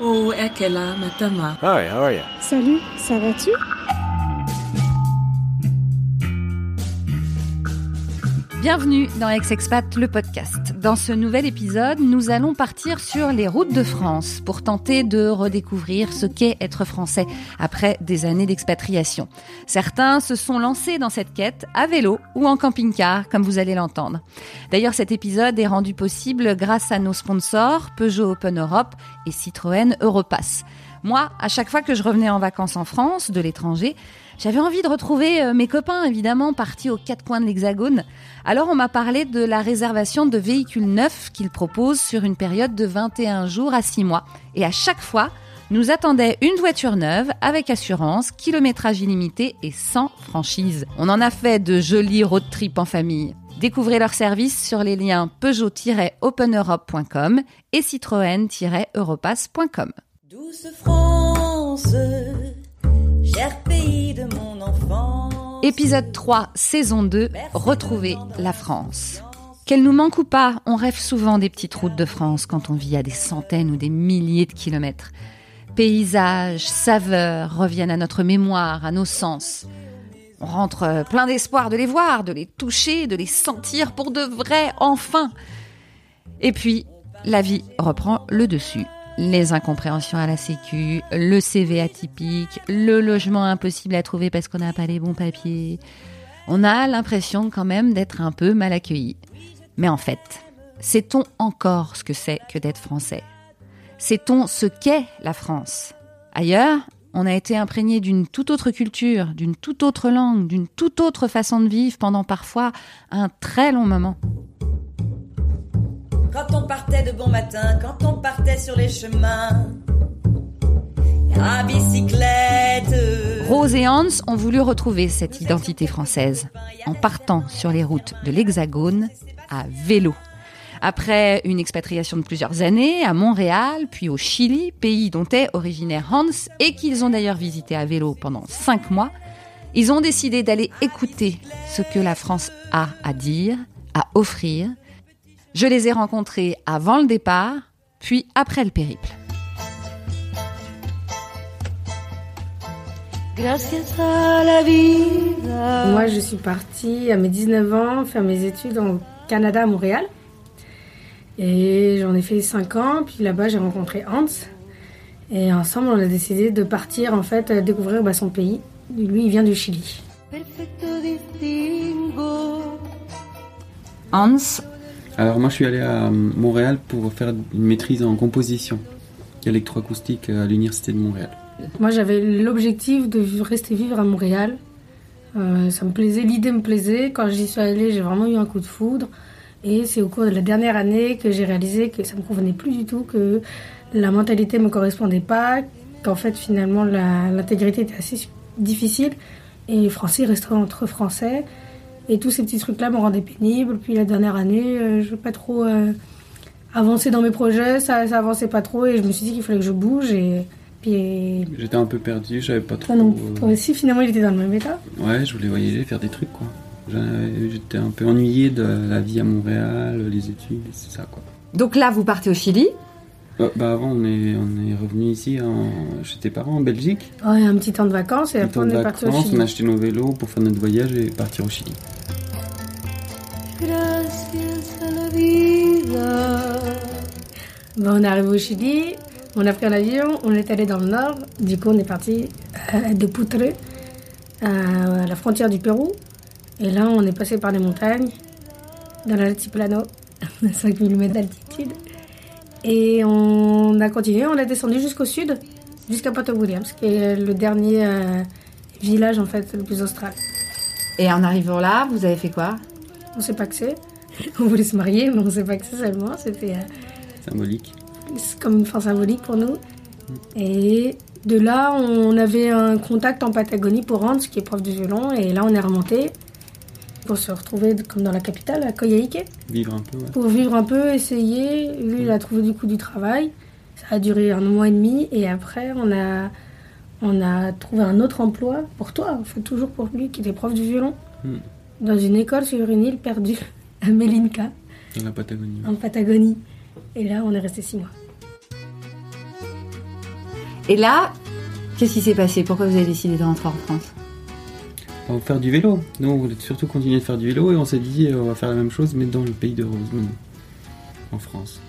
Oh, Ekela, Matama. Hi, how are you? Salut, ça va-tu? Bienvenue dans Ex-Expat, le podcast. Dans ce nouvel épisode, nous allons partir sur les routes de France pour tenter de redécouvrir ce qu'est être français après des années d'expatriation. Certains se sont lancés dans cette quête à vélo ou en camping-car, comme vous allez l'entendre. D'ailleurs, cet épisode est rendu possible grâce à nos sponsors Peugeot Open Europe et Citroën Europass. Moi, à chaque fois que je revenais en vacances en France, de l'étranger, j'avais envie de retrouver euh, mes copains, évidemment, partis aux quatre coins de l'Hexagone. Alors on m'a parlé de la réservation de véhicules neufs qu'ils proposent sur une période de 21 jours à 6 mois. Et à chaque fois, nous attendait une voiture neuve avec assurance, kilométrage illimité et sans franchise. On en a fait de jolis road trips en famille. Découvrez leurs services sur les liens peugeot-openeurope.com et citroën-europass.com. Douce France, Épisode 3, saison 2, Retrouver la France. Qu'elle nous manque ou pas, on rêve souvent des petites routes de France quand on vit à des centaines ou des milliers de kilomètres. Paysages, saveurs reviennent à notre mémoire, à nos sens. On rentre plein d'espoir de les voir, de les toucher, de les sentir pour de vrai, enfin. Et puis, la vie reprend le dessus les incompréhensions à la sécu, le CV atypique, le logement impossible à trouver parce qu'on n'a pas les bons papiers. On a l'impression quand même d'être un peu mal accueilli. Mais en fait, sait-on encore ce que c'est que d'être français? Sait-on ce qu'est la France? Ailleurs, on a été imprégné d'une toute autre culture, d'une toute autre langue, d'une toute autre façon de vivre pendant parfois un très long moment. Quand on partait de bon matin, quand on partait sur les chemins, à bicyclette. Rose et Hans ont voulu retrouver cette identité française en partant sur les routes de l'Hexagone à vélo. Après une expatriation de plusieurs années à Montréal, puis au Chili, pays dont est originaire Hans et qu'ils ont d'ailleurs visité à vélo pendant cinq mois, ils ont décidé d'aller écouter ce que la France a à dire, à offrir. Je les ai rencontrés avant le départ, puis après le périple. Moi, je suis partie à mes 19 ans faire mes études au Canada à Montréal. Et j'en ai fait 5 ans, puis là-bas j'ai rencontré Hans. Et ensemble, on a décidé de partir en fait découvrir bah, son pays. Lui, il vient du Chili. Hans, Alors moi je suis allé à Montréal pour faire une maîtrise en composition électroacoustique à l'université de Montréal. Moi, j'avais l'objectif de rester vivre à Montréal. Euh, ça me plaisait, l'idée me plaisait. Quand j'y suis allée, j'ai vraiment eu un coup de foudre. Et c'est au cours de la dernière année que j'ai réalisé que ça me convenait plus du tout, que la mentalité me correspondait pas, qu'en fait finalement l'intégrité était assez difficile. Et français restait entre français. Et tous ces petits trucs-là me rendaient pénible. Puis la dernière année, euh, je veux pas trop euh, avancer dans mes projets, ça, ça avançait pas trop. Et je me suis dit qu'il fallait que je bouge. Et puis J'étais un peu perdu, je savais pas trop. toi, non, euh, toi aussi, finalement, il était dans le même état. Ouais, je voulais voyager, faire des trucs quoi. J'avais- J'étais un peu ennuyé de la vie à Montréal, les études, c'est ça quoi. donc là vous partez au Chili. Euh, bah avant on est, on est revenu ici en... chez tes parents en Belgique. Ouais, un petit temps de vacances et Un après temps on de est parti au Chili. on a acheté nos vélos pour faire notre voyage et partir au Chili. Gracias a la vida. Bon, on est arrivé au Chili, on a pris un avion, on est allé dans le nord. Du coup, on est parti euh, de Putre, à la frontière du Pérou. Et là, on est passé par les montagnes, dans l'altiplano, 5000 mètres d'altitude. Et on a continué, on a descendu jusqu'au sud, jusqu'à Puerto Williams, qui est le dernier euh, village en fait le plus austral. Et en arrivant là, vous avez fait quoi? On sait pas que c'est. On voulait se marier, mais on sait pas que c'est seulement. C'était euh, Symbolique. c'est comme une fin symbolique pour nous. Et de là, on avait un contact en Patagonie pour Hans, qui est prof de violon. Et là, on est remonté pour se retrouver comme dans la capitale, à Coyhaique, Vivre un peu, ouais. pour vivre un peu, essayer. Lui, il a trouvé du coup du travail. Ça a duré un mois et demi. Et après, on a, on a trouvé un autre emploi pour toi, toujours pour lui, qui était prof de violon, Hmm. Dans une école sur une île perdue, à Melinka, Dans la Patagonie. en Patagonie. Et là, on est resté six mois. Et là, qu'est-ce qui s'est passé? Pourquoi vous avez décidé de rentrer en France? On va faire du vélo. Nous, on voulait surtout continuer de faire du vélo et on s'est dit, on va faire la même chose, mais dans le pays de Rosemont, en France.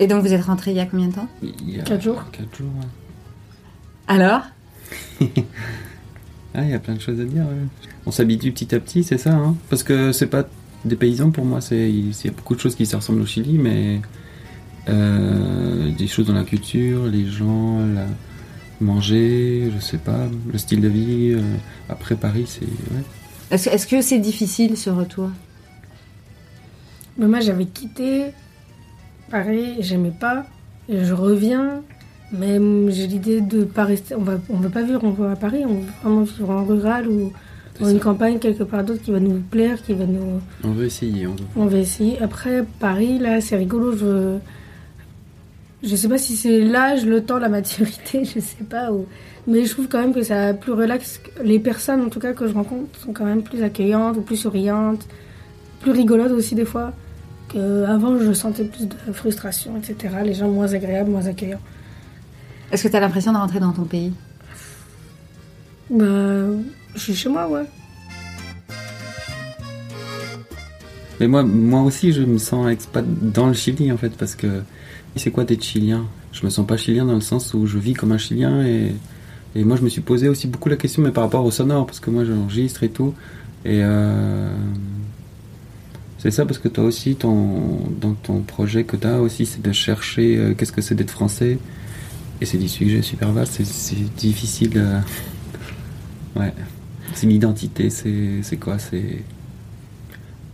Et donc vous êtes rentré il y a combien de temps? Il y a Quatre jours. Quatre jours, ouais. Alors? Ah, il y a plein de choses à dire. ouais. On s'habitue petit à petit, c'est ça. Hein Parce que c'est pas des paysans pour moi. C'est il y a beaucoup de choses qui se ressemblent au Chili, mais euh, des choses dans la culture, les gens, la, manger, je sais pas, le style de vie. euh, après Paris, c'est ouais. Est-ce est-ce que c'est difficile ce retour? Mais moi, j'avais quitté Paris, j'aimais pas. Et je reviens, mais j'ai l'idée de pas rester. On va, on veut pas vivre on veut à Paris, on veut vraiment vivre en rural ou dans une campagne quelque part d'autre qui va nous plaire, qui va nous. On veut essayer. On veut... On va essayer. Après, Paris, là, c'est rigolo. Je. Je sais pas si c'est l'âge, le temps, la maturité, je sais pas. Ou... Mais je trouve quand même que ça plus relax. Les personnes, en tout cas, que je rencontre, sont quand même plus accueillantes ou plus souriantes, plus rigolotes aussi, des fois. Avant, je sentais plus de frustration, etc. Les gens moins agréables, moins accueillants. Est-ce que tu as l'impression de rentrer dans ton pays? Bah, je suis chez moi, ouais. Mais moi, moi aussi, je me sens expat dans le Chili en fait, parce que c'est quoi d'être chilien Je me sens pas chilien dans le sens où je vis comme un chilien et, et moi je me suis posé aussi beaucoup la question, mais par rapport au sonore, parce que moi j'enregistre et tout. Et euh, c'est ça parce que toi aussi, ton, dans ton projet que tu as aussi, c'est de chercher euh, qu'est-ce que c'est d'être français. Et c'est des sujets super vastes, c'est- difficile. euh, ouais. C'est une identité, c'est c'est quoi C'est.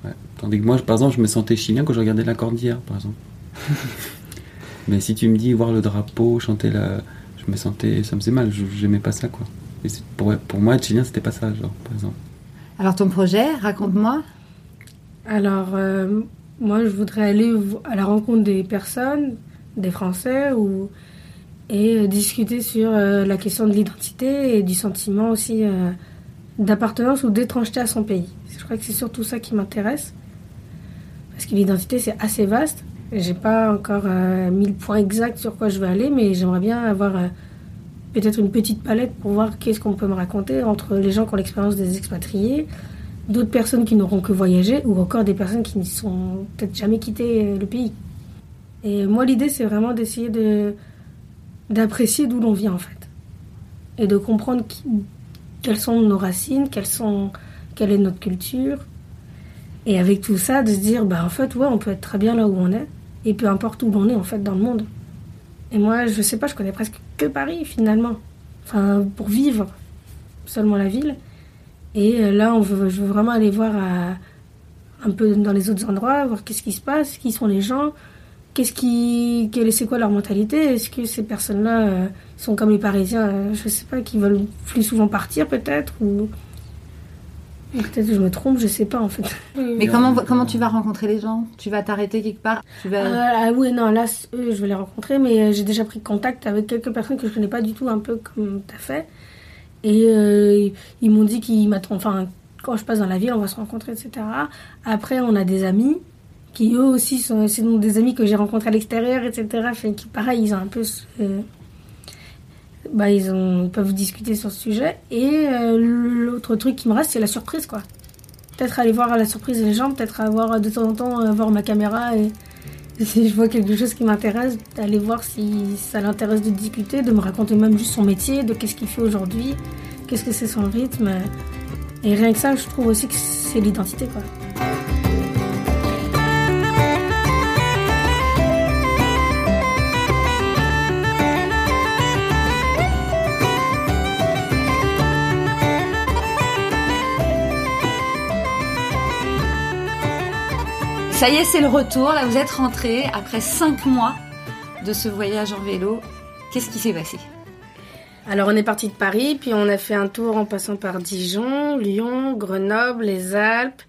Ouais. Tandis que moi, par exemple, je me sentais chilien quand je regardais la cordillère, par exemple. Mais si tu me dis voir le drapeau, chanter la. Je me sentais. Ça me faisait mal, je- j'aimais pas ça, quoi. Et pour, pour moi, être chilien, c'était pas ça, genre, par exemple. Alors ton projet, raconte-moi. Alors, euh, moi, je voudrais aller à la rencontre des personnes, des Français, ou, et euh, discuter sur euh, la question de l'identité et du sentiment aussi euh, d'appartenance ou d'étrangeté à son pays. Je crois que c'est surtout ça qui m'intéresse. Parce que l'identité, c'est assez vaste. J'ai pas encore mis le point exact sur quoi je veux aller, mais j'aimerais bien avoir peut-être une petite palette pour voir qu'est-ce qu'on peut me raconter entre les gens qui ont l'expérience des expatriés, d'autres personnes qui n'auront que voyagé ou encore des personnes qui ne sont peut-être jamais quitté le pays. Et moi, l'idée, c'est vraiment d'essayer de d'apprécier d'où l'on vient en fait et de comprendre quelles sont nos racines, quelles sont, quelle est notre culture. Et avec tout ça, de se dire, bah en fait, ouais, on peut être très bien là où on est et peu importe où l'on est en fait dans le monde. Et moi, je sais pas, je connais presque que Paris finalement. Enfin, pour vivre seulement la ville. Et euh, là, on veut, je veux vraiment aller voir à- un peu dans les autres endroits, voir qu'est-ce qui se passe, qui sont les gens, qu'est-ce qui, quelle- c'est quoi leur mentalité? Est-ce que ces personnes-là euh, sont comme les Parisiens, euh, je sais pas, qui veulent plus souvent partir peut-être ou ou peut-être que je me trompe, je sais pas en fait. Mais comment, comment tu vas rencontrer les gens? Tu vas t'arrêter quelque part? Tu vas... Ah, ah oui, non, là, eux, je vais les rencontrer, mais euh, j'ai déjà pris contact avec quelques personnes que je connais pas du tout, un peu comme tu as fait. Et euh, ils- ils m'ont dit qu'ils m'attendent, enfin, quand je passe dans la ville, on va se rencontrer, etc. Après, on a des amis qui, eux aussi, sont des amis que j'ai rencontrés à l'extérieur, etc. Fait qui, pareil, ils ont un peu. euh, bah, ils, ont, peuvent discuter sur ce sujet. Et euh, l'autre truc qui me reste, c'est la surprise, quoi. Peut-être aller voir à la surprise les gens, peut-être avoir de temps en temps euh, voir ma caméra et si je vois quelque chose qui m'intéresse, d'aller voir si ça l'intéresse de discuter, de me raconter même juste son métier, de qu'est-ce qu'il fait aujourd'hui, qu'est-ce que c'est son rythme. Et rien que ça, je trouve aussi que c'est l'identité, quoi. Ça y est, c'est le retour. Là, vous êtes rentré après cinq mois de ce voyage en vélo. Qu'est-ce qui s'est passé? Alors on est parti de Paris, puis on a fait un tour en passant par Dijon, Lyon, Grenoble, les Alpes,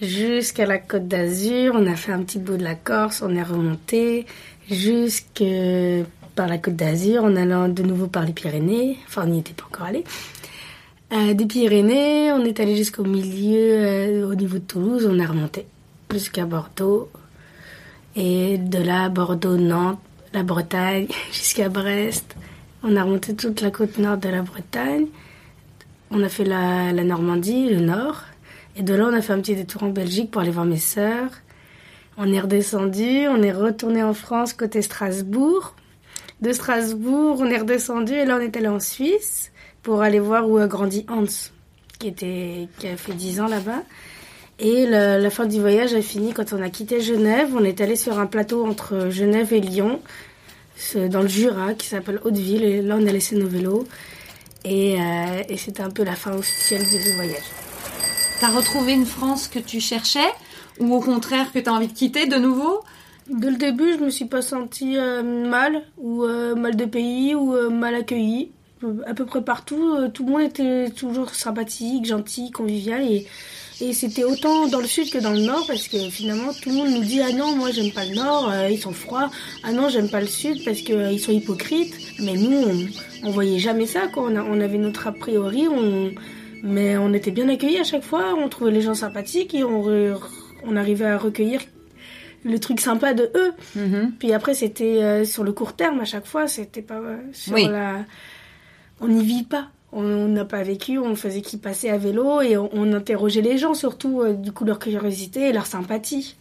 jusqu'à la Côte d'Azur. On a fait un petit bout de la Corse, on est remonté jusque par la Côte d'Azur, en allant de nouveau par les Pyrénées. Enfin, on n'y était pas encore allé. Euh, des Pyrénées, on est allé jusqu'au milieu, euh, au niveau de Toulouse, on a remonté jusqu'à Bordeaux. Et de là, Bordeaux, Nantes, la Bretagne, jusqu'à Brest. On a remonté toute la côte nord de la Bretagne. On a fait la, la Normandie, le nord. Et de là, on a fait un petit détour en Belgique pour aller voir mes sœurs. On est redescendu, on est retourné en France côté Strasbourg. De Strasbourg, on est redescendu et là, on est allé en Suisse pour aller voir où a grandi Hans, qui, était, qui a fait 10 ans là-bas. Et la, la fin du voyage a fini quand on a quitté Genève. On est allé sur un plateau entre Genève et Lyon, dans le Jura, qui s'appelle Hauteville. Et là, on a laissé nos vélos. Et, euh, et c'était un peu la fin officielle du voyage. T'as retrouvé une France que tu cherchais? Ou au contraire que t'as envie de quitter de nouveau? Dès le début, je me suis pas sentie euh, mal ou euh, mal de pays ou mal accueillie. À peu près partout, tout le monde était toujours sympathique, gentil, convivial et, et c'était autant dans le sud que dans le nord parce que finalement tout le monde nous dit ah non moi j'aime pas le nord, euh, ils sont froids, ah non j'aime pas le sud parce qu'ils sont hypocrites. Mais nous on, on voyait jamais ça quoi, on, a- on avait notre a priori, on, mais on était bien accueillis à chaque fois, on trouvait les gens sympathiques et on, re- on arrivait à recueillir le truc sympa de eux. Mhm. Puis après, c'était euh, sur le court terme à chaque fois, c'était pas euh, sur Oui. la. On n'y vit pas. On n'a pas vécu, on faisait qu'ils passaient à vélo et on, on interrogeait les gens surtout, euh, du coup, leur curiosité et leur sympathie.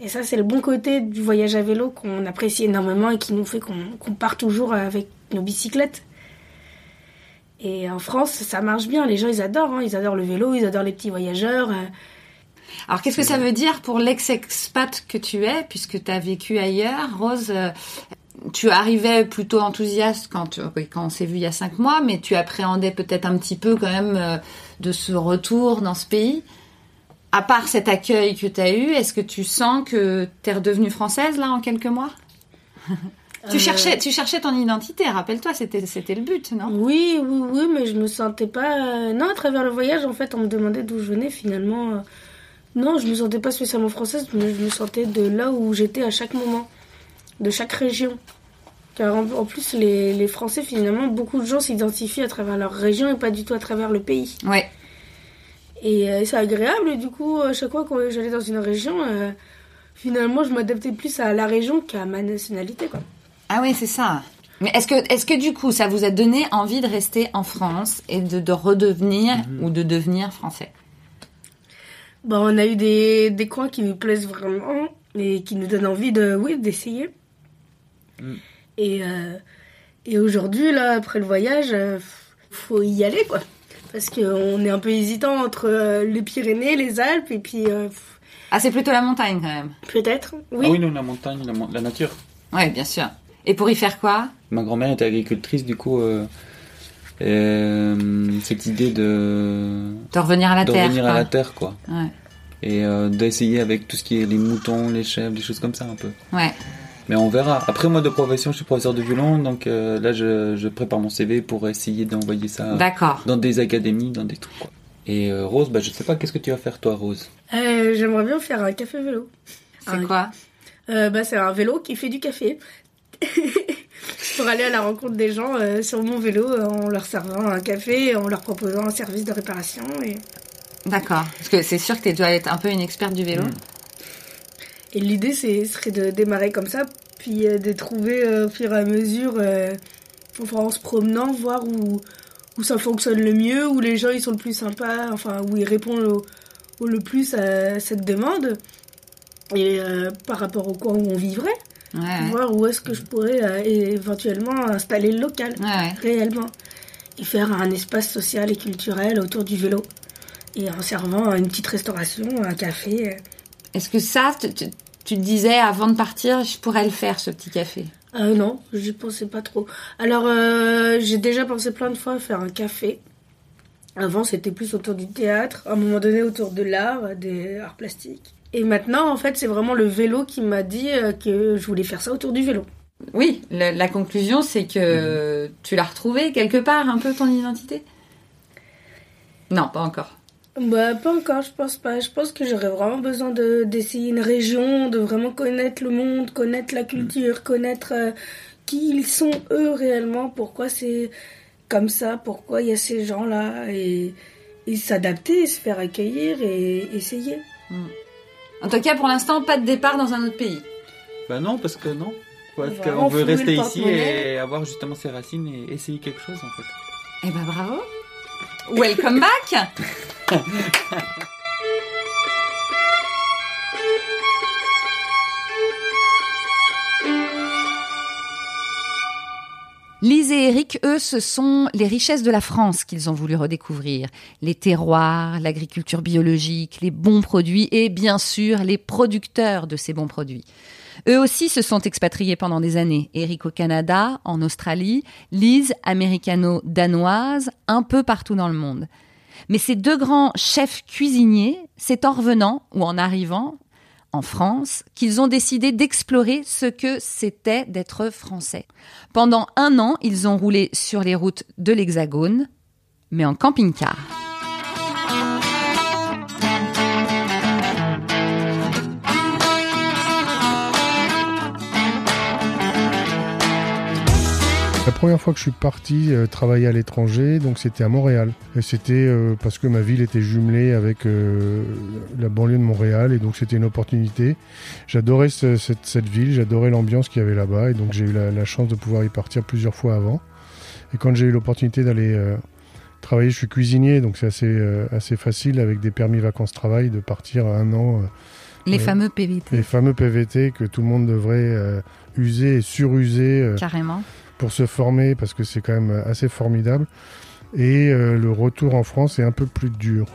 Et ça, c'est le bon côté du voyage à vélo qu'on apprécie énormément et qui nous fait qu'on qu'on part toujours avec nos bicyclettes. Et en France, ça marche bien. Les gens, ils adorent. hein. Ils adorent le vélo, ils adorent les petits voyageurs. euh. Alors qu'est-ce que ça veut dire pour l'ex-expat que tu es, puisque tu as vécu ailleurs Rose, euh, tu arrivais plutôt enthousiaste quand, tu- quand on s'est vu il y a cinq mois, mais tu appréhendais peut-être un petit peu quand même euh, de ce retour dans ce pays. À part cet accueil que tu as eu, est-ce que tu sens que tu es redevenue française là en quelques mois? Tu, Euh, cherchais, tu cherchais ton identité, rappelle-toi, c'était, c'était le but, non? Oui, oui, oui, mais je me sentais pas. euh, Non, à travers le voyage, en fait, on me demandait d'où je venais. Finalement, non, je me sentais pas spécialement française, mais je me sentais de là où j'étais à chaque moment, de chaque région. Car en, en plus, les, les Français, finalement, beaucoup de gens s'identifient à travers leur région et pas du tout à travers le pays. Ouais. Et euh, c'est agréable, et du coup, à chaque fois que j'allais dans une région, euh, finalement, je m'adaptais plus à la région qu'à ma nationalité, quoi. Ah oui, c'est ça. Mais est-ce que, est-ce que du coup, ça vous a donné envie de rester en France et de, de redevenir ou de devenir français? Bon, on a eu des, des coins qui nous plaisent vraiment et qui nous donnent envie de, oui, d'essayer. Mm. Et, euh, et aujourd'hui, là, après le voyage, euh, faut y aller, quoi. Parce qu'on est un peu hésitant entre euh, les Pyrénées, les Alpes, et puis euh, Ah, c'est plutôt la montagne quand même. peut-être, oui. Ah oui, non, la montagne, la, nature. Ouais, bien sûr. Et pour y faire quoi? Ma grand-mère était agricultrice, du coup, euh, euh, cette idée de, De revenir à la de terre. revenir à quoi. la terre, quoi. Ouais. Et euh, d'essayer avec tout ce qui est les moutons, les chèvres, des choses comme ça, un peu. Ouais. Mais on verra. Après, moi, de profession, je suis professeur de violon, donc euh, là, je, je prépare mon CV pour essayer d'envoyer ça dans des académies, dans des trucs, quoi. Et euh, Rose, bah, je sais pas, qu'est-ce que tu vas faire, toi, Rose? Euh, J'aimerais bien faire un café vélo. C'est Ah, quoi? Euh, bah, c'est un vélo qui fait du café. Pour aller à la rencontre des gens euh, sur mon vélo en leur servant un café, en leur proposant un service de réparation. Et, D'accord. Parce que c'est sûr que tu dois être un peu une experte du vélo. Mm. Et l'idée c'est- serait de démarrer comme ça, puis euh, de trouver euh, au fur et à mesure, euh, enfin, en se promenant, voir où, où ça fonctionne le mieux, où les gens ils sont le plus sympas, enfin où ils répondent au, au le plus à cette demande. Et euh, par rapport au coin où on vivrait, Ouais, voir où est-ce que je pourrais euh, éventuellement installer le local. Ouais. réellement et faire un espace social et culturel autour du vélo et en servant une petite restauration, un café. Est-ce que ça, tu, tu- tu te disais avant de partir, je pourrais le faire, ce petit café? Euh, non, j'y pensais pas trop. Alors euh, j'ai déjà pensé plein de fois à faire un café. Avant c'était plus autour du théâtre, à un moment donné autour de l'art, des arts plastiques. Et maintenant en fait c'est vraiment le vélo qui m'a dit euh, que je voulais faire ça autour du vélo. Oui, la conclusion, c'est que tu l'as retrouvé quelque part, un peu ton identité? Non, pas encore. Bah, pas encore, je pense pas. Je pense que j'aurais vraiment besoin de d'essayer une région, de vraiment connaître le monde, connaître la culture, connaître euh, qui ils sont eux réellement, pourquoi c'est comme ça, pourquoi il y a ces gens-là, et, et s'adapter, se faire accueillir et essayer. En tout cas, pour l'instant, pas de départ dans un autre pays. Bah non, parce que non. Parce qu'on veut rester ici et avoir justement ses racines et essayer quelque chose en fait. Eh ben bravo. Welcome back. Lise et Eric, eux, ce sont les richesses de la France qu'ils ont voulu redécouvrir. Les terroirs, l'agriculture biologique, les bons produits et bien sûr les producteurs de ces bons produits. Eux aussi se sont expatriés pendant des années. Eric au Canada, en Australie, Lise américano-danoise, un peu partout dans le monde. Mais ces deux grands chefs cuisiniers, c'est en revenant ou en arrivant en France qu'ils ont décidé d'explorer ce que c'était d'être français. Pendant un an, ils ont roulé sur les routes de l'Hexagone, mais en camping-car. La première fois que je suis parti euh, travailler à l'étranger, donc c'était à Montréal. Et c'était euh, parce que ma ville était jumelée avec euh, la banlieue de Montréal et donc c'était une opportunité. J'adorais ce- cette, cette ville, j'adorais l'ambiance qu'il y avait là-bas et donc j'ai eu la, la chance de pouvoir y partir plusieurs fois avant. Et quand j'ai eu l'opportunité d'aller travailler, je suis cuisinier, donc c'est assez, assez facile avec des permis vacances-travail de partir à un an. Les fameux PVT, les fameux PVT que tout le monde devrait user et suruser. carrément. Pour se former parce que c'est quand même assez formidable. Et euh, le retour en France est un peu plus dur,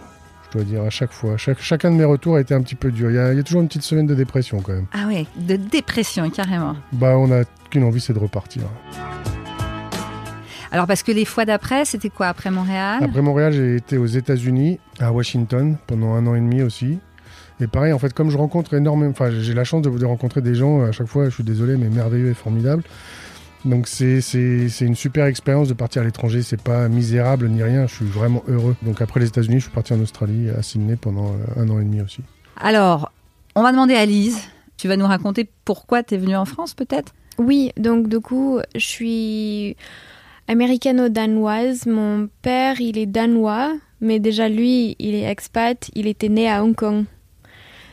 je dois dire, à chaque fois. Chaque, chacun de mes retours a été un petit peu dur. Il y, a, il y a toujours une petite semaine de dépression quand même. Ah ouais, de dépression, carrément. Bah, on n'a qu'une envie, c'est de repartir. Alors parce que les fois d'après, c'était quoi après Montréal? Après Montréal, j'ai été aux États-Unis, à Washington, pendant un an et demi aussi. Et pareil, en fait, comme je rencontre énormément, enfin, j'ai la chance de, de rencontrer des gens à chaque fois, je suis désolé, mais merveilleux et formidable. Donc c'est c'est- c'est une super expérience de partir à l'étranger, c'est pas misérable ni rien, je suis vraiment heureux. Donc après les États-Unis, je suis parti en Australie, à Sydney pendant euh, un an et demi aussi. Alors, on va demander à Lise. Tu vas nous raconter pourquoi tu es venue en France, peut-être? Oui, donc du coup, je suis américano-danoise. Mon père, il est danois, mais déjà lui, il est expat, il était né à Hong Kong.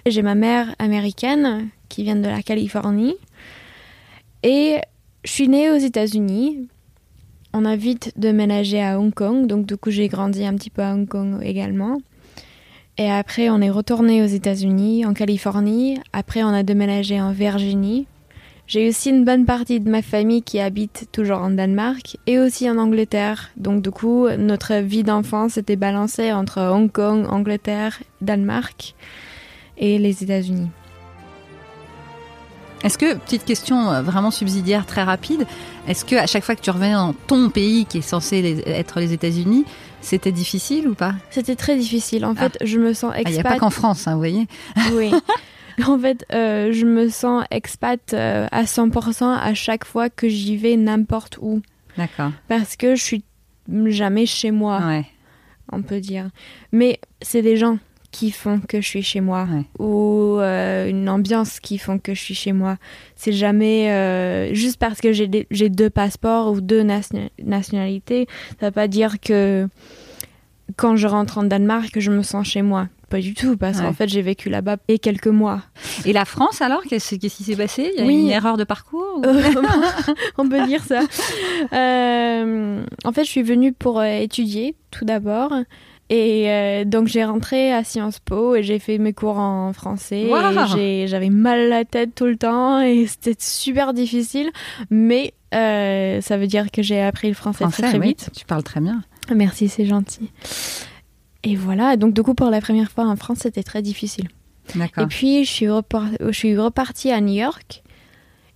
J'ai ma mère américaine qui vient de la Californie. Et je suis née aux États-Unis. On a vite déménagé à Hong Kong, donc du coup j'ai grandi un petit peu à Hong Kong également. Et après on est retourné aux États-Unis, en Californie. Après on a déménagé en Virginie. J'ai aussi une bonne partie de ma famille qui habite toujours en Danemark et aussi en Angleterre. Donc du coup, notre vie d'enfance était balancée entre Hong Kong, Angleterre, Danemark et les États-Unis. Est-ce que, petite question euh, vraiment subsidiaire très rapide, est-ce que à chaque fois que tu revenais dans ton pays qui est censé les- être les États-Unis, c'était difficile ou pas? C'était très difficile. En fait, je me sens Ah, Il n'y a expat. pas qu'en France, hein, vous voyez Oui. En fait, euh, je me sens expat euh, à 100% à chaque fois que j'y vais n'importe où. D'accord. Parce que je suis jamais chez moi, Ouais. on peut dire. Mais c'est des gens qui font que je suis chez moi. Ouais. Ou euh, une ambiance qui font que je suis chez moi. C'est jamais euh, juste parce que j'ai deux passeports ou deux nation- nationalités. Ça veut pas dire que quand je rentre en Danemark, que je me sens chez moi. Pas du tout, parce Ouais. qu'en fait, j'ai vécu là-bas et quelques mois. Et la France alors Qu'est-ce qui s'est passé? Il y a Oui. une erreur de parcours ou- Euh, on peut dire ça. Euh, en fait, je suis venue pour étudier tout d'abord. Et euh, donc j'ai rentré à Sciences Po et j'ai fait mes cours en français. Wow. J'avais mal à la tête tout le temps et c'était super difficile. Mais euh, ça veut dire que j'ai appris le français, Français, très très oui. vite. Tu parles très bien. Merci, c'est gentil. Et voilà, donc du coup pour la première fois en France, c'était très difficile. D'accord. Et puis, je suis, repar- je suis repartie à New York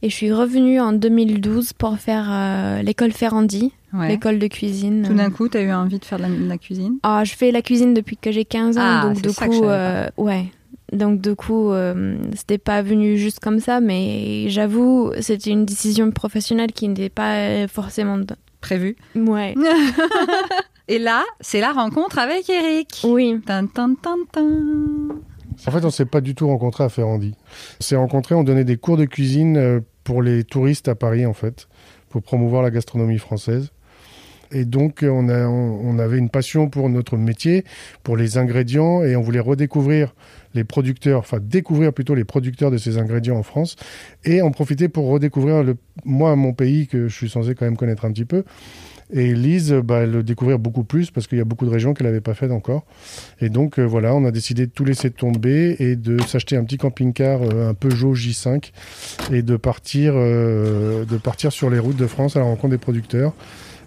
et je suis revenue en 2012 pour faire euh, l'école Ferrandi, Ouais. l'école de cuisine. Tout d'un coup, tu as eu envie de faire de la, de la cuisine? Ah, je fais la cuisine depuis que j'ai 15 ans, Ah, donc du ça que je coup, euh, ouais. Donc du coup, euh, c'était pas venu juste comme ça, mais j'avoue, c'était une décision professionnelle qui n'était pas euh, forcément. de- Prévu. Ouais. Et là, c'est la rencontre avec Eric. Oui. Tan, tan, tan, tan. En fait, on s'est pas du tout rencontrés à Ferrandi. On s'est rencontrés, on donnait des cours de cuisine euh, pour les touristes à Paris, en fait, pour promouvoir la gastronomie française. Et donc, on, a, on, avait une passion pour notre métier, pour les ingrédients, et on voulait redécouvrir les producteurs, enfin découvrir plutôt les producteurs de ces ingrédients en France, et en profiter pour redécouvrir le, moi mon pays que je suis censé quand même connaître un petit peu. Et Lise, bah, le découvrir beaucoup plus parce qu'il y a beaucoup de régions qu'elle n'avait pas faites encore. Et donc euh, voilà, on a décidé de tout laisser tomber et de s'acheter un petit camping-car, euh, un Peugeot J5, et de partir, euh, de partir sur les routes de France à la rencontre des producteurs.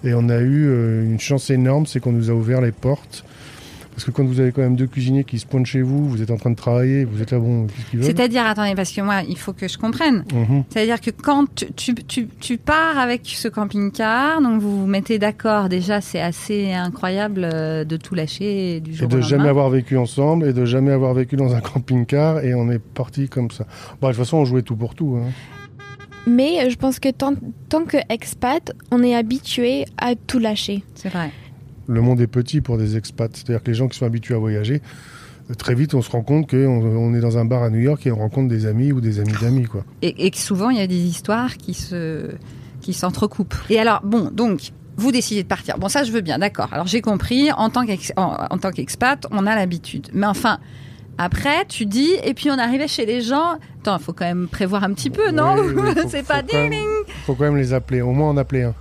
Et on a eu une chance énorme, c'est qu'on nous a ouvert les portes parce que quand vous avez quand même deux cuisiniers qui spawnent chez vous, vous êtes en train de travailler, vous êtes là, bon, qu'est-ce qu'ils veulent? C'est-à-dire, attendez, parce que moi, il faut que je comprenne. Mhm. C'est-à-dire que quand tu, tu, tu, pars avec ce camping-car, donc vous vous mettez d'accord, déjà, c'est assez incroyable euh, de tout lâcher du jour Et de jamais avoir vécu ensemble, et de jamais avoir vécu dans un camping-car, et on est parti comme ça. Bon, de toute façon, on jouait tout pour tout. Hein. Mais je pense que tant, tant que expat, on est habitué à tout lâcher. C'est vrai le monde est petit pour des expats. C'est-à-dire que les gens qui sont habitués à voyager, euh, très vite, on se rend compte qu'on on est dans un bar à New York et on rencontre des amis ou des amis d'amis. quoi. Et, que souvent, il y a des histoires qui se qui s'entrecoupent. Et alors, bon, donc, vous décidez de partir. Bon, ça, je veux bien, d'accord. Alors, j'ai compris, en tant qu'expat, on a l'habitude. Mais enfin, après, tu dis, et puis on arrivait chez les gens. Attends, il faut quand même prévoir un petit peu, non? C'est pas Il faut quand même les appeler. Au moins, en appeler un.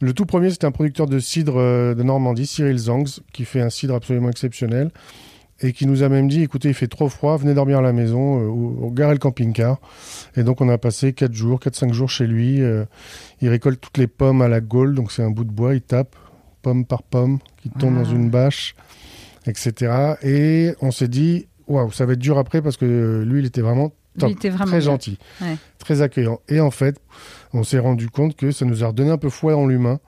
Le tout premier, c'était un producteur de cidre euh, de Normandie, Cyril Zangs, qui fait un cidre absolument exceptionnel et qui nous a même dit écoutez, il fait trop froid, venez dormir à la maison, euh, ou, garer le camping-car. Et donc, on a passé 4 jours, 4-5 jours chez lui. Euh, il récolte toutes les pommes à la gaule, donc c'est un bout de bois, il tape pomme par pomme, qui tombe dans ah. une bâche, etc. Et on s'est dit waouh, ça va être dur après parce que lui, il était vraiment top, très gentil, très accueillant. Et en fait, on s'est rendu compte que ça nous a redonné un peu foi en l'humain.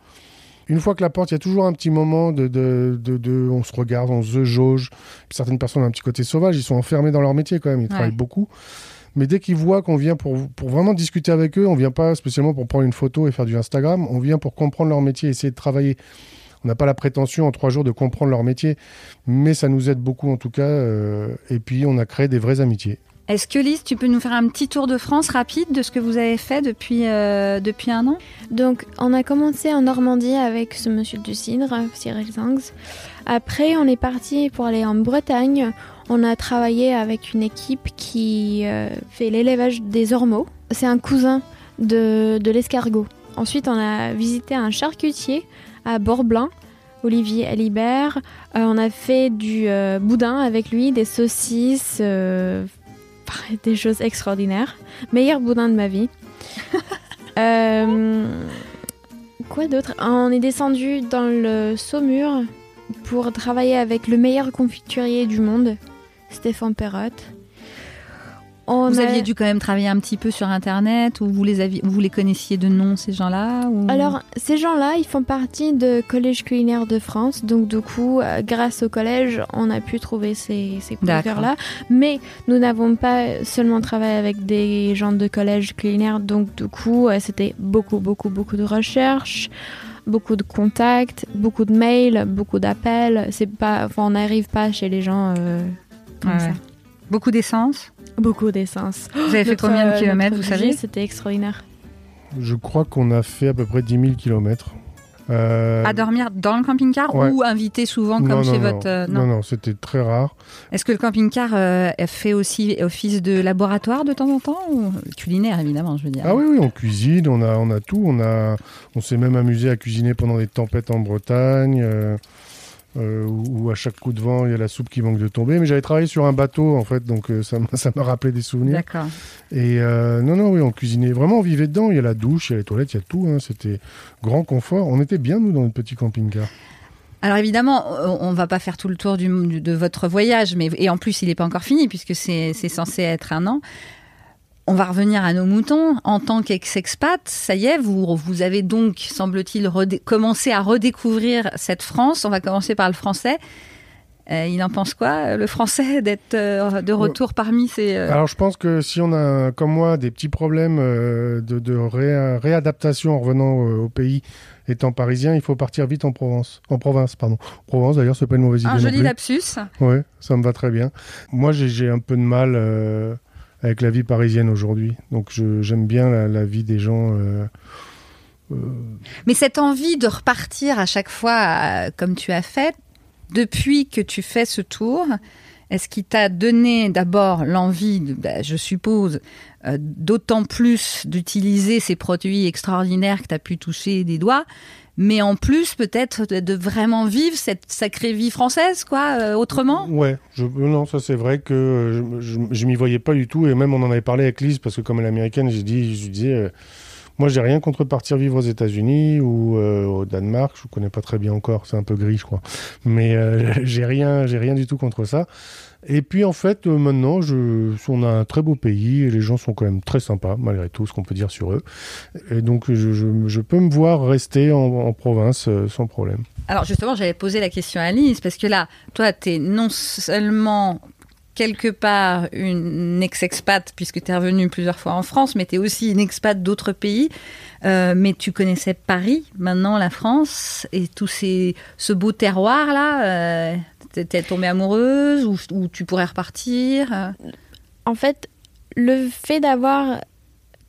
Une fois que la porte, il y a toujours un petit moment de, de, de, on se regarde, on se jauge. certaines personnes ont un petit côté sauvage, ils sont enfermés dans leur métier quand même, ils travaillent beaucoup. Mais dès qu'ils voient qu'on vient pour, pour vraiment discuter avec eux, on vient pas spécialement pour prendre une photo et faire du Instagram, on vient pour comprendre leur métier, essayer de travailler. On n'a pas la prétention en trois jours de comprendre leur métier, mais ça nous aide beaucoup en tout cas. Euh, et puis on a créé des vraies amitiés. Est-ce que Lise, tu peux nous faire un petit tour de France rapide de ce que vous avez fait depuis, euh, depuis un an? Donc, on a commencé en Normandie avec ce monsieur du cidre, Cyril Zangs. Après, on est parti pour aller en Bretagne. On a travaillé avec une équipe qui euh, fait l'élevage des ormeaux. C'est un cousin de, de l'escargot. Ensuite, on a visité un charcutier à Bord-Blanc. Olivier Alibert. Euh, on a fait du boudin avec lui, des saucisses, des choses extraordinaires. Meilleur boudin de ma vie. Euh, quoi d'autre? On est descendu dans le Saumur pour travailler avec le meilleur confiturier du monde, Stéphane Perrotte vous aviez dû quand même travailler un petit peu sur Internet ou vous les, aviez, vous les connaissiez de nom, ces gens-là Alors, ces gens-là, ils font partie de Collège culinaire de France. Donc, du coup, euh, grâce au collège, on a pu trouver ces, ces là Mais nous n'avons pas seulement travaillé avec des gens de collège culinaire. Donc, du coup, euh, c'était beaucoup, beaucoup, beaucoup de recherches beaucoup de contacts, beaucoup de mails, beaucoup d'appels. C'est pas, on n'arrive pas chez les gens euh, comme ça. Beaucoup d'essence Beaucoup d'essence. Vous avez fait combien de euh, kilomètres, vous savez C'était extraordinaire. Je crois qu'on a fait à peu près 10 000 kilomètres. Euh, à dormir dans le camping-car ou invité souvent comme chez votre... Euh, non, non, c'était très rare. Est-ce que le camping-car fait aussi office de laboratoire de temps en temps ou culinaire évidemment, je veux dire Ah oui, oui, on cuisine, on a, on a tout. On, a, on s'est même amusé à cuisiner pendant des tempêtes en Bretagne. Euh, où, à chaque coup de vent, il y a la soupe qui manque de tomber. Mais j'avais travaillé sur un bateau, en fait, donc euh, ça m'a rappelé des souvenirs. D'accord. Et euh, non, non, oui, on cuisinait. Vraiment, on vivait dedans. Il y a la douche, il y a les toilettes, il y a tout. Hein. C'était grand confort. On était bien, nous, dans notre petit camping-car. Alors évidemment, on va pas faire tout le tour du, de votre voyage, mais et en plus il n'est pas encore fini puisque c'est censé être un an. On va revenir à nos moutons. En tant qu'ex-expat, ça y est, vous, vous avez donc, semble-t-il, commencé à redécouvrir cette France. On va commencer par le français. Euh, il en pense quoi, le français, d'être euh, de retour parmi ces... Euh, Alors je pense que si on a, comme moi, des petits problèmes de, réadaptation en revenant au pays étant parisien, il faut partir vite en Provence. En province, pardon. Provence, d'ailleurs, c'est pas une mauvaise idée. Un joli lapsus. Oui, ça me va très bien. Moi, j'ai un peu de mal avec la vie parisienne aujourd'hui. Donc j'aime bien la, vie des gens euh, Mais cette envie de repartir à chaque fois, comme tu as fait, depuis que tu fais ce tour, est-ce qu'il t'a donné d'abord l'envie, bah, je suppose, euh, d'autant plus d'utiliser ces produits extraordinaires que tu as pu toucher des doigts, mais en plus peut-être de, vraiment vivre cette sacrée vie française, quoi, euh, autrement Ouais, je, non, ça c'est vrai que je, je, m'y voyais pas du tout, et même on en avait parlé avec Lise, parce que comme elle est américaine, j'ai dit, je disais... Euh, moi, j'ai rien contre partir vivre aux États-Unis ou au Danemark. Je ne connais pas très bien encore, c'est un peu gris, je crois. Mais j'ai rien, j'ai rien du tout contre ça. Et puis en fait, euh, maintenant, on a un très beau pays et les gens sont quand même très sympas, malgré tout ce qu'on peut dire sur eux. Et donc je, peux me voir rester en, province euh, sans problème. Alors justement, j'avais posé la question à Lise, parce que là, toi, tu es non seulement quelque part une ex-expat, puisque tu es revenu plusieurs fois en France, mais tu es aussi une expat d'autres pays. Euh, mais tu connaissais Paris, maintenant la France, et tout ces, ce beau terroir-là. T'es tombée amoureuse ou, tu pourrais repartir euh? En fait, le fait d'avoir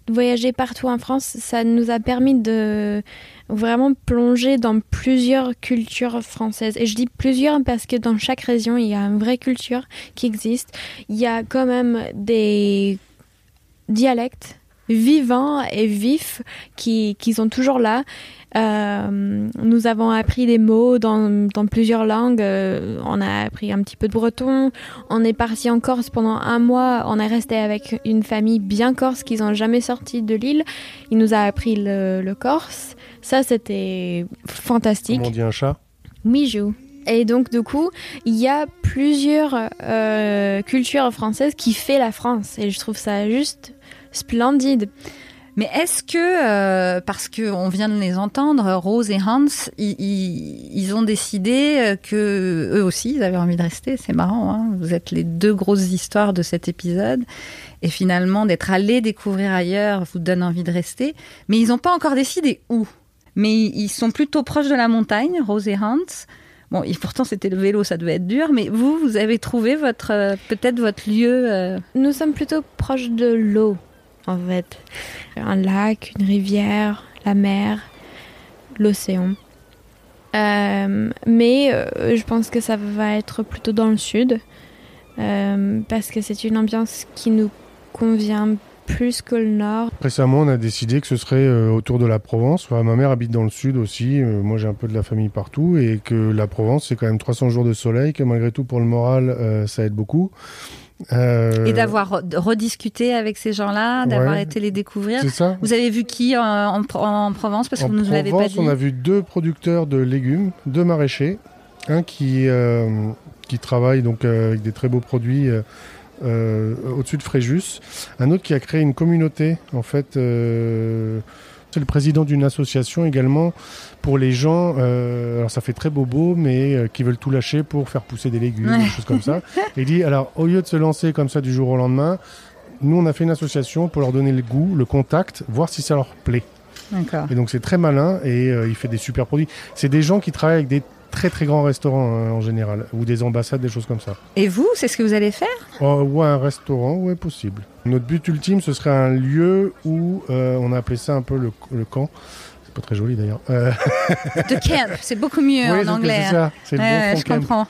voyagé partout en France, ça nous a permis de vraiment plonger dans plusieurs cultures françaises. Et je dis plusieurs parce que dans chaque région, il y a une vraie culture qui existe. Il y a quand même des dialectes vivants et vifs qui, qui sont toujours là. Euh, nous avons appris des mots dans, dans plusieurs langues. Euh, on a appris un petit peu de breton. On est parti en Corse pendant un mois. On est resté avec une famille bien corse qui n'ont jamais sorti de l'île. Il nous a appris le, le corse. Ça, c'était fantastique. Comment on dit un chat? Mijou. Et donc, du coup, il y a plusieurs euh, cultures françaises qui fait la France. Et je trouve ça juste splendide. Mais est-ce que, euh, parce qu'on vient de les entendre, Rose et Hans, ils, ont décidé euh, que eux aussi, ils avaient envie de rester? C'est marrant, hein vous êtes les deux grosses histoires de cet épisode. Et finalement, d'être allés découvrir ailleurs vous donne envie de rester. Mais ils n'ont pas encore décidé où. Mais ils sont plutôt proches de la montagne, Rose et Hans. Bon, et pourtant c'était le vélo, ça devait être dur, mais vous, vous avez trouvé votre euh, peut-être votre lieu. Nous sommes plutôt proches de l'eau en fait. Un lac, une rivière, la mer, l'océan. Euh, mais euh, je pense que ça va être plutôt dans le sud, euh, parce que c'est une ambiance qui nous convient plus que le nord. Récemment, on a décidé que ce serait autour de la Provence. ma mère habite dans le sud aussi, moi j'ai un peu de la famille partout, et que la Provence, c'est quand même 300 jours de soleil, que malgré tout pour le moral, ça aide beaucoup. Euh, Et d'avoir rediscuté avec ces gens-là, d'avoir été les découvrir. Ça. Vous avez vu qui en, Provence? Parce que vous nous l'avez pas dit. On a vu deux producteurs de légumes, deux maraîchers. Un qui, euh, qui travaille donc euh, avec des très beaux produits au-dessus de Fréjus. Un autre qui a créé une communauté en fait c'est le président d'une association également pour les gens, euh, alors ça fait très bobo, mais euh, qui veulent tout lâcher pour faire pousser des légumes, des choses comme ça. Et il dit, alors au lieu de se lancer comme ça du jour au lendemain, nous on a fait une association pour leur donner le goût, le contact, voir si ça leur plaît. Et donc c'est très malin et euh, il fait des super produits. C'est des gens qui travaillent avec des très très grands restaurants hein, en général, ou des ambassades, des choses comme ça. Et vous, c'est ce que vous allez faire? Oh, Ouais, un restaurant, ouais, possible. Notre but ultime, ce serait un lieu où euh, on a appelé ça un peu le, le camp. C'est pas très joli d'ailleurs. Euh... De camp, c'est beaucoup mieux en anglais. C'est ça, c'est le bon Je comprends.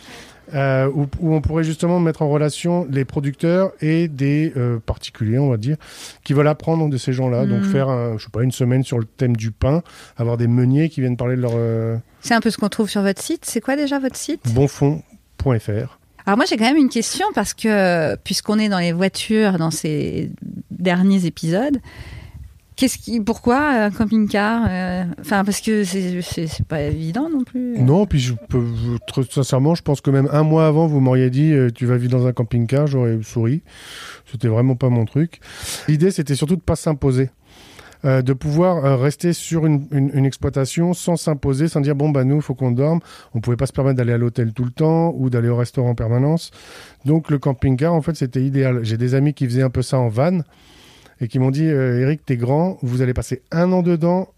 Euh, où, on pourrait justement mettre en relation les producteurs et des euh, particuliers, on va dire, qui veulent apprendre de ces gens-là. Donc mm. faire, je sais pas, une semaine sur le thème du pain, avoir des meuniers qui viennent parler de leur. Euh, C'est un peu ce qu'on trouve sur votre site. C'est quoi déjà votre site? Bonfond.fr. Alors moi j'ai quand même une question parce que puisqu'on est dans les voitures dans ces derniers épisodes, Qu'est-ce qui, pourquoi un camping-car euh, Enfin, parce que c'est pas évident non plus. Non, puis je peux, très sincèrement, je pense que même un mois avant, vous m'auriez dit euh, tu vas vivre dans un camping-car, j'aurais souri. C'était vraiment pas mon truc. L'idée, c'était surtout de pas s'imposer. Euh, de pouvoir rester sur une, une, exploitation sans s'imposer, sans dire bon bah nous faut qu'on dorme. On pouvait pas se permettre d'aller à l'hôtel tout le temps ou d'aller au restaurant en permanence. Donc le camping-car en fait c'était idéal. J'ai des amis qui faisaient un peu ça en van et qui m'ont dit euh, Eric, t'es grand, vous allez passer un an dedans,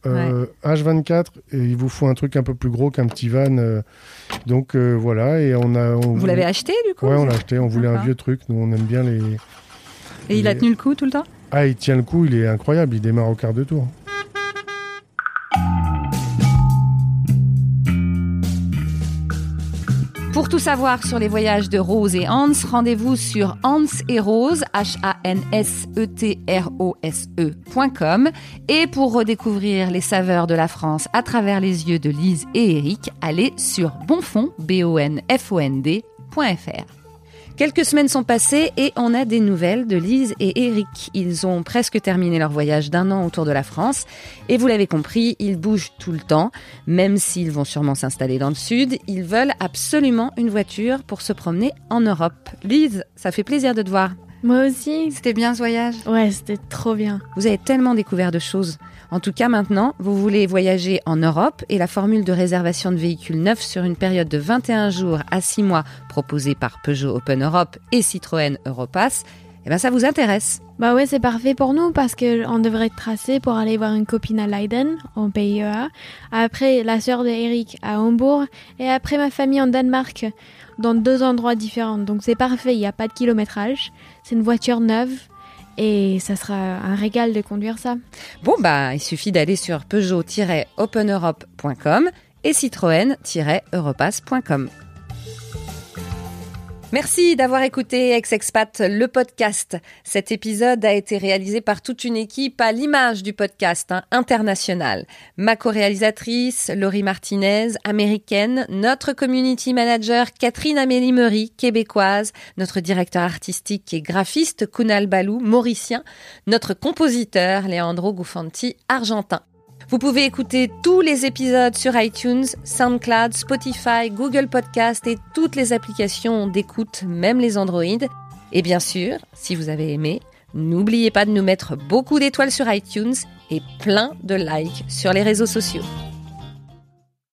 H24, et il vous faut un truc un peu plus gros qu'un petit van. Euh. donc euh, voilà, et on a. vous l'avez acheté du coup Ouais, on l'a acheté, on voulait un vieux truc, nous on aime bien les. Et il a tenu le coup tout le temps? Ah, il tient le coup, il est incroyable, il démarre au quart de tour. Pour tout savoir sur les voyages de Rose et Hans, rendez-vous sur Hans et Rose, H-A-N-S-E-T-R-O-S-E.com. Et pour redécouvrir les saveurs de la France à travers les yeux de Lise et Eric, allez sur bonfond, B-O-N-F-O-N-D.fr. Quelques semaines sont passées et on a des nouvelles de Lise et Eric. Ils ont presque terminé leur voyage d'un an autour de la France et vous l'avez compris, ils bougent tout le temps. Même s'ils vont sûrement s'installer dans le sud, ils veulent absolument une voiture pour se promener en Europe. Lise, ça fait plaisir de te voir. Moi aussi. C'était bien ce voyage? Ouais, c'était trop bien. Vous avez tellement découvert de choses. En tout cas, maintenant, vous voulez voyager en Europe et la formule de réservation de véhicules neufs sur une période de 21 jours à 6 mois proposée par Peugeot Open Europe et Citroën Europass, eh ben ça vous intéresse. Bah ouais, c'est parfait pour nous parce qu'on devrait tracer pour aller voir une copine à Leiden, en pays EA. Après, la sœur de Eric à Hambourg et après ma famille en Danemark, dans deux endroits différents. Donc c'est parfait, il n'y a pas de kilométrage. C'est une voiture neuve et ça sera un régal de conduire ça. Bon, bah, il suffit d'aller sur peugeot-openeurope.com et citroën-europass.com. Merci d'avoir écouté Ex-Expat, le podcast. Cet épisode a été réalisé par toute une équipe à l'image du podcast hein, international. Ma co-réalisatrice, Laurie Martinez, américaine, notre community manager, Catherine Amélie Meury, québécoise, notre directeur artistique et graphiste, Kunal Balou, mauricien, notre compositeur, Leandro Gufanti, argentin. Vous pouvez écouter tous les épisodes sur iTunes, SoundCloud, Spotify, Google Podcast et toutes les applications d'écoute, même les Android. Et bien sûr, si vous avez aimé, n'oubliez pas de nous mettre beaucoup d'étoiles sur iTunes et plein de likes sur les réseaux sociaux.